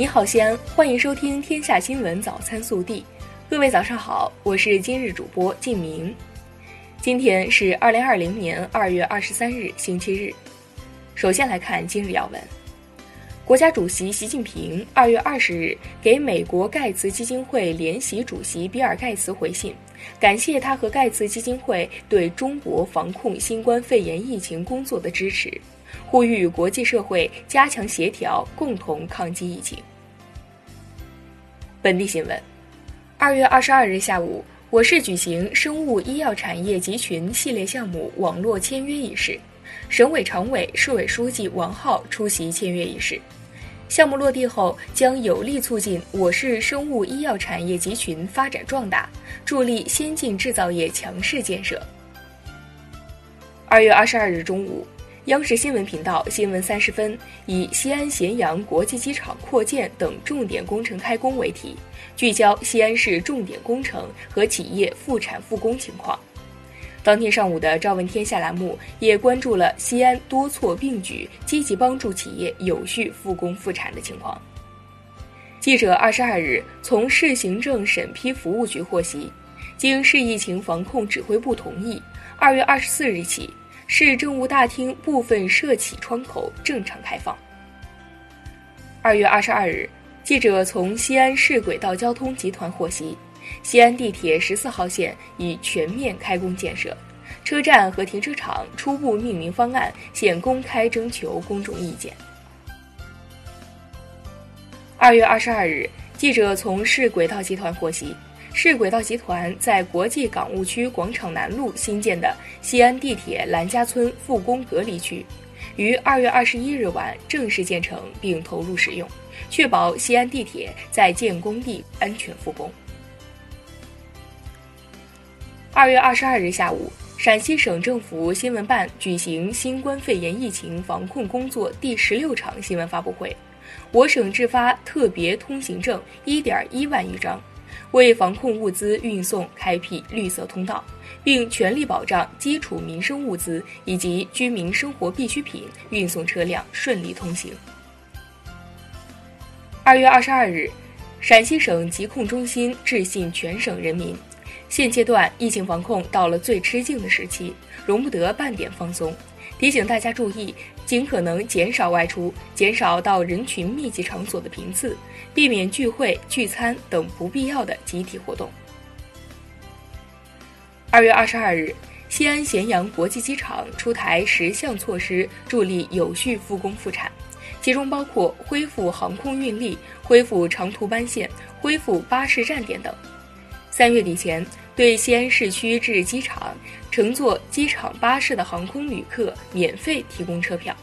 你好，西安，欢迎收听《天下新闻早餐速递》。各位早上好，我是今日主播静明。今天是二零二零年二月二十三日，星期日。首先来看今日要闻。国家主席习近平二月二十日给美国盖茨基金会联席主席比尔·盖茨回信，感谢他和盖茨基金会对中国防控新冠肺炎疫情工作的支持，呼吁国际社会加强协调，共同抗击疫情。本地新闻：二月二十二日下午，我市举行生物医药产业集群系列项目网络签约仪式，省委常委、市委书记王浩出席签约仪式。项目落地后，将有力促进我市生物医药产业集群发展壮大，助力先进制造业强势建设。二月二十二日中午。央视新闻频道新闻三十分以“西安咸阳国际机场扩建等重点工程开工”为题，聚焦西安市重点工程和企业复产复工情况。当天上午的《朝闻天下》栏目也关注了西安多措并举、积极帮助企业有序复工复产的情况。记者二十二日从市行政审批服务局获悉，经市疫情防控指挥部同意，二月二十四日起。市政务大厅部分涉企窗口正常开放。二月二十二日，记者从西安市轨道交通集团获悉，西安地铁十四号线已全面开工建设，车站和停车场初步命名方案现公开征求公众意见。二月二十二日，记者从市轨道集团获悉。市轨道集团在国际港务区广场南路新建的西安地铁兰家村复工隔离区，于二月二十一日晚正式建成并投入使用，确保西安地铁在建工地安全复工。二月二十二日下午，陕西省政府新闻办举行新冠肺炎疫情防控工作第十六场新闻发布会，我省制发特别通行证一点一万余张。为防控物资运送开辟绿色通道，并全力保障基础民生物资以及居民生活必需品运送车辆顺利通行。二月二十二日，陕西省疾控中心致信全省人民：现阶段疫情防控到了最吃劲的时期，容不得半点放松。提醒大家注意，尽可能减少外出，减少到人群密集场所的频次，避免聚会、聚餐等不必要的集体活动。二月二十二日，西安咸阳国际机场出台十项措施，助力有序复工复产，其中包括恢复航空运力、恢复长途班线、恢复巴士站点等。三月底前。对西安市区至机场乘坐机场巴士的航空旅客免费提供车票。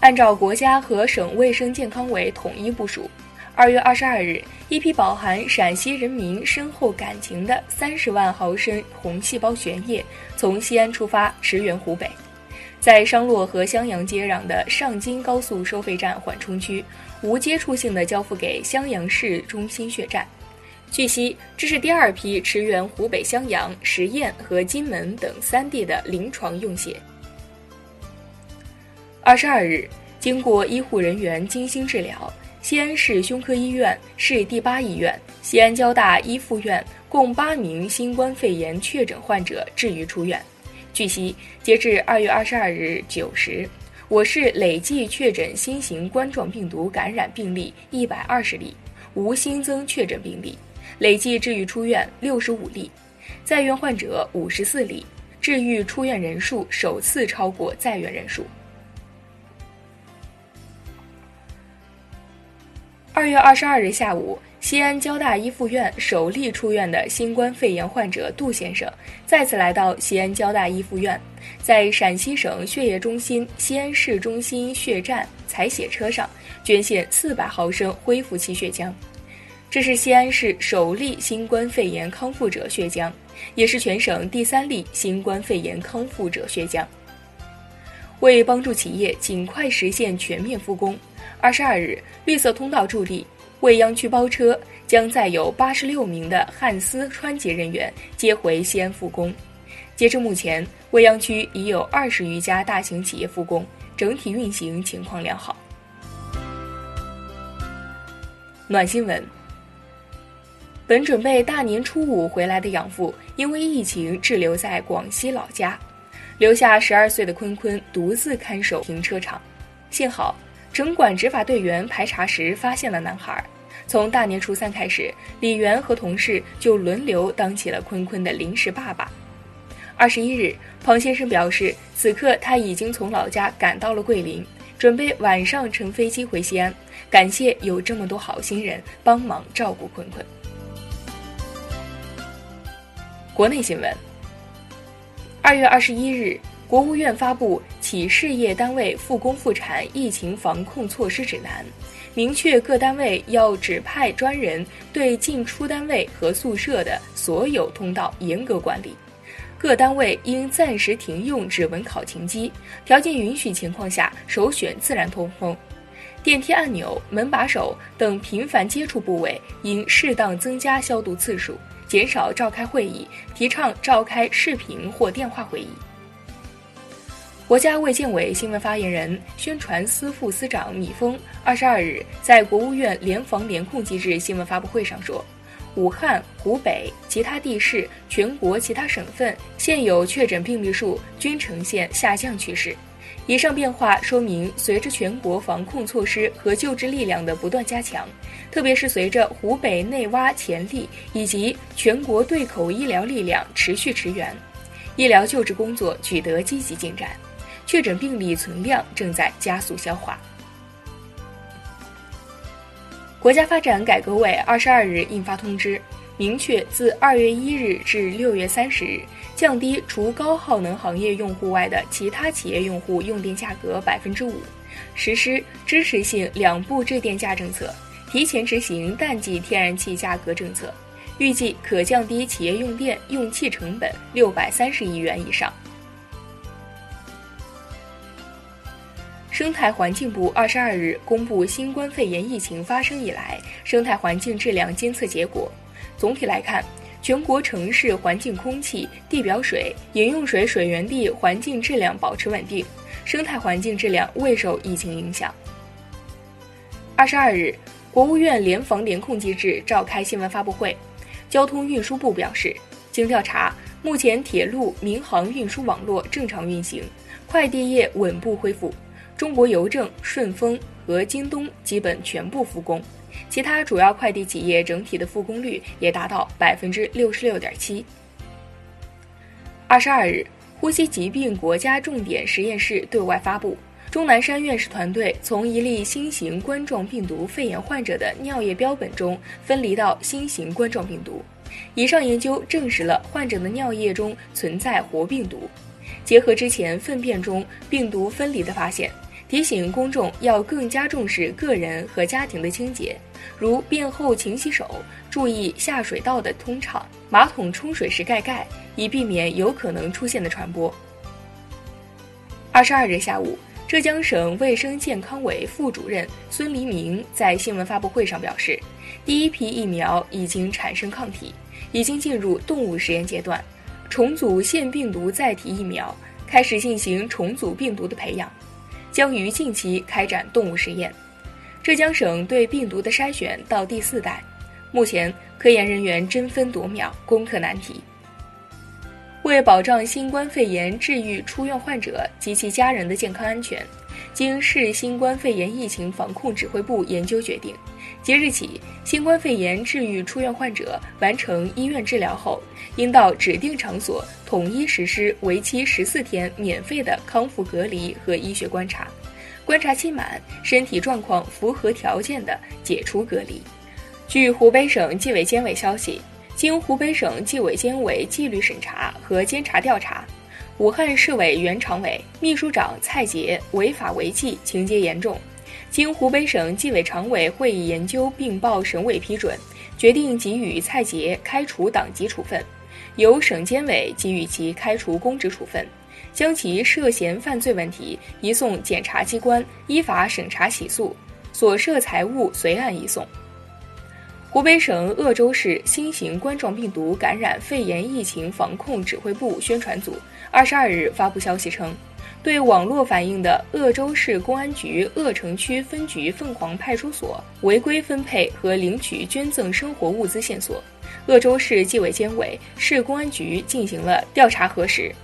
按照国家和省卫生健康委统一部署，二月二十二日，一批饱含陕西人民深厚感情的三十万毫升红细胞悬液从西安出发，驰援湖北，在商洛和襄阳接壤的上京高速收费站缓冲区，无接触性的交付给襄阳市中心血站。据悉，这是第二批驰援湖北襄阳、十堰和荆门等三地的临床用血。二十二日，经过医护人员精心治疗，西安市胸科医院市第八医院、西安交大一附院共八名新冠肺炎确诊患者治愈出院。据悉，截至二月二十二日九时，我市累计确诊新型冠状病毒感染病例一百二十例，无新增确诊病例。累计治愈出院六十五例，在院患者五十四例，治愈出院人数首次超过在院人数。二月二十二日下午，西安交大一附院首例出院的新冠肺炎患者杜先生，再次来到西安交大一附院，在陕西省血液中心西安市中心血站采血车上捐献四百毫升恢复期血浆。这是西安市首例新冠肺炎康复者血浆，也是全省第三例新冠肺炎康复者血浆。为帮助企业尽快实现全面复工，二十二日，绿色通道助力未央区包车将载有八十六名的汉斯川籍人员接回西安复工。截至目前，未央区已有二十余家大型企业复工，整体运行情况良好。暖新闻。本准备大年初五回来的养父，因为疫情滞留在广西老家，留下十二岁的坤坤独自看守停车场。幸好，城管执法队员排查时发现了男孩。从大年初三开始，李元和同事就轮流当起了坤坤的临时爸爸。二十一日，庞先生表示，此刻他已经从老家赶到了桂林，准备晚上乘飞机回西安。感谢有这么多好心人帮忙照顾坤坤。国内新闻。二月二十一日，国务院发布《企事业单位复工复产疫情防控措施指南》，明确各单位要指派专人对进出单位和宿舍的所有通道严格管理。各单位应暂时停用指纹考勤机，条件允许情况下首选自然通风。电梯按钮、门把手等频繁接触部位应适当增加消毒次数。减少召开会议，提倡召开视频或电话会议。国家卫健委新闻发言人、宣传司副司长米峰二十二日在国务院联防联控机制新闻发布会上说，武汉、湖北、其他地市、全国其他省份现有确诊病例数均呈现下降趋势。以上变化说明，随着全国防控措施和救治力量的不断加强，特别是随着湖北内挖潜力以及全国对口医疗力量持续驰援，医疗救治工作取得积极进展，确诊病例存量正在加速消化。国家发展改革委二十二日印发通知。明确自二月一日至六月三十日，降低除高耗能行业用户外的其他企业用户用电价格百分之五，实施支持性两步制电价政策，提前执行淡季天然气价格政策，预计可降低企业用电用气成本六百三十亿元以上。生态环境部二十二日公布新冠肺炎疫情发生以来生态环境质量监测结果。总体来看，全国城市环境空气、地表水、饮用水水源地环境质量保持稳定，生态环境质量未受疫情影响。二十二日，国务院联防联控机制召开新闻发布会，交通运输部表示，经调查，目前铁路、民航运输网络正常运行，快递业稳步恢复，中国邮政、顺丰和京东基本全部复工。其他主要快递企业整体的复工率也达到百分之六十六点七。二十二日，呼吸疾病国家重点实验室对外发布，钟南山院士团队从一例新型冠状病毒肺炎患者的尿液标本中分离到新型冠状病毒。以上研究证实了患者的尿液中存在活病毒。结合之前粪便中病毒分离的发现。提醒公众要更加重视个人和家庭的清洁，如便后勤洗手，注意下水道的通畅，马桶冲水时盖盖，以避免有可能出现的传播。二十二日下午，浙江省卫生健康委副主任孙黎明在新闻发布会上表示，第一批疫苗已经产生抗体，已经进入动物实验阶段，重组腺病毒载体疫苗，开始进行重组病毒的培养。将于近期开展动物实验。浙江省对病毒的筛选到第四代，目前科研人员争分夺秒，攻克难题。为保障新冠肺炎治愈出院患者及其家人的健康安全，经市新冠肺炎疫情防控指挥部研究决定，即日起，新冠肺炎治愈出院患者完成医院治疗后，应到指定场所统一实施为期十四天免费的康复隔离和医学观察，观察期满，身体状况符合条件的解除隔离。据湖北省纪委监委消息。经湖北省纪委监委纪律审查和监察调查，武汉市委原常委、秘书长蔡杰违法违纪情节严重。经湖北省纪委常委会议研究并报省委批准，决定给予蔡杰开除党籍处分，由省监委给予其开除公职处分，将其涉嫌犯罪问题移送检察机关依法审查起诉，所涉财物随案移送。湖北省鄂州市新型冠状病毒感染肺炎疫情防控指挥部宣传组二十二日发布消息称，对网络反映的鄂州市公安局鄂城区分局凤凰派出所违规分配和领取捐赠生活物资线索，鄂州市纪委监委、市公安局进行了调查核实。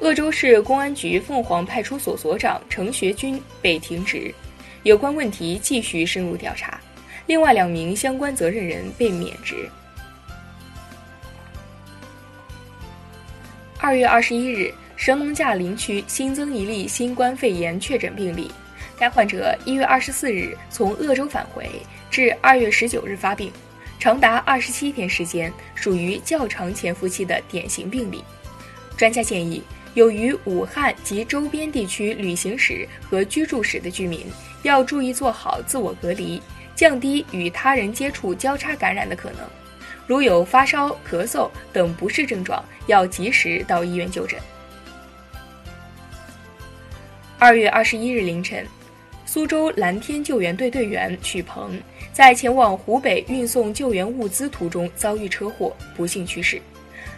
鄂州市公安局凤凰派出所所长程学军被停职，有关问题继续深入调查。另外两名相关责任人被免职。二月二十一日。神农架林区新增一例新冠肺炎确诊病例，该患者一月二十四日从鄂州返回，至二月十九日发病，长达二十七天时间，属于较长潜伏期的典型病例。专家建议，有于武汉及周边地区旅行史和居住史的居民，要注意做好自我隔离，降低与他人接触交叉感染的可能。如有发烧、咳嗽等不适症状，要及时到医院就诊。二月二十一日凌晨，苏州蓝天救援队队员曲鹏在前往湖北运送救援物资途中遭遇车祸，不幸去世。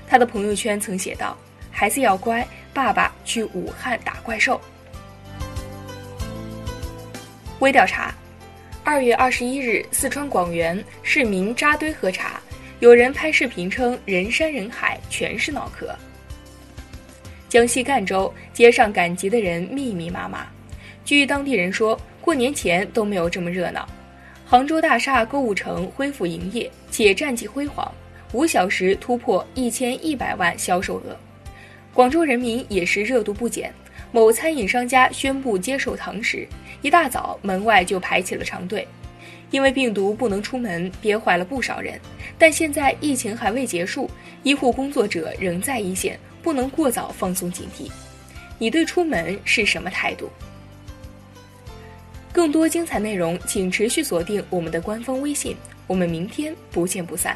他的朋友圈曾写道：“孩子要乖，爸爸去武汉打怪兽。”微调查：二月二十一日，四川广元市民扎堆喝茶，有人拍视频称人山人海，全是脑壳。江西赣州街上赶集的人密密麻麻，据当地人说，过年前都没有这么热闹。杭州大厦购物城恢复营业，且战绩辉煌，五小时突破一千一百万销售额。广州人民也是热度不减，某餐饮商家宣布接受堂食，一大早门外就排起了长队。因为病毒不能出门，憋坏了不少人。但现在疫情还未结束，医护工作者仍在一线。不能过早放松警惕，你对出门是什么态度？更多精彩内容，请持续锁定我们的官方微信，我们明天不见不散。